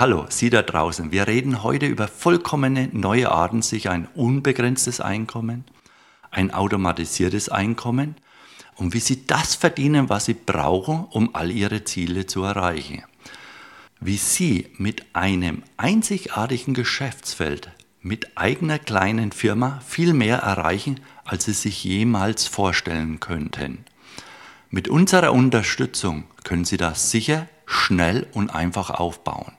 Hallo, Sie da draußen. Wir reden heute über vollkommene neue Arten, sich ein unbegrenztes Einkommen, ein automatisiertes Einkommen und wie Sie das verdienen, was Sie brauchen, um all Ihre Ziele zu erreichen. Wie Sie mit einem einzigartigen Geschäftsfeld, mit eigener kleinen Firma viel mehr erreichen, als Sie sich jemals vorstellen könnten. Mit unserer Unterstützung können Sie das sicher, schnell und einfach aufbauen.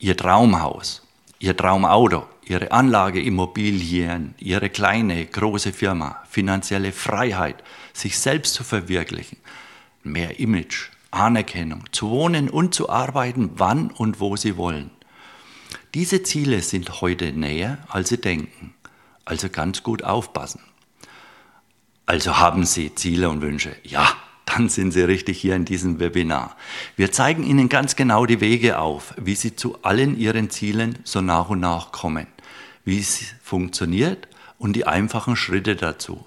Ihr Traumhaus, Ihr Traumauto, Ihre Anlageimmobilien, Ihre kleine, große Firma, finanzielle Freiheit, sich selbst zu verwirklichen, mehr Image, Anerkennung, zu wohnen und zu arbeiten, wann und wo Sie wollen. Diese Ziele sind heute näher, als Sie denken. Also ganz gut aufpassen. Also haben Sie Ziele und Wünsche? Ja, dann sind Sie richtig hier in diesem Webinar. Wir zeigen Ihnen ganz genau die Wege auf, wie Sie zu allen Ihren Zielen so nach und nach kommen, wie es funktioniert und die einfachen Schritte dazu.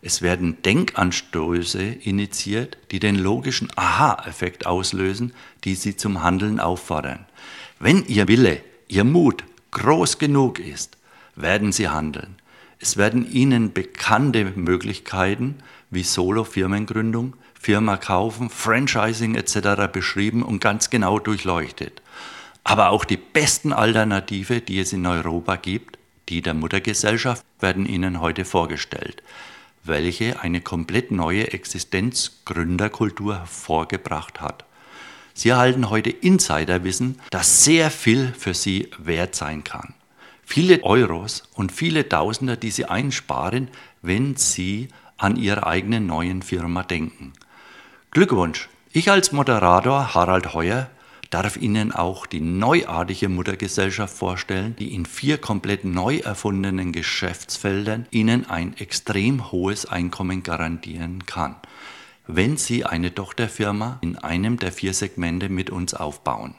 Es werden Denkanstöße initiiert, die den logischen Aha-Effekt auslösen, die Sie zum Handeln auffordern. Wenn Ihr Wille, Ihr Mut groß genug ist, werden Sie handeln. Es werden Ihnen bekannte Möglichkeiten wie Solo-Firmengründung, Firma kaufen, Franchising etc. beschrieben und ganz genau durchleuchtet. Aber auch die besten Alternative, die es in Europa gibt, die der Muttergesellschaft, werden Ihnen heute vorgestellt, welche eine komplett neue Existenzgründerkultur hervorgebracht hat. Sie erhalten heute Insiderwissen, das sehr viel für Sie wert sein kann. Viele Euros und viele Tausender, die Sie einsparen, wenn Sie an Ihre eigene neuen Firma denken. Glückwunsch! Ich als Moderator Harald Heuer darf Ihnen auch die neuartige Muttergesellschaft vorstellen, die in vier komplett neu erfundenen Geschäftsfeldern Ihnen ein extrem hohes Einkommen garantieren kann, wenn Sie eine Tochterfirma in einem der vier Segmente mit uns aufbauen.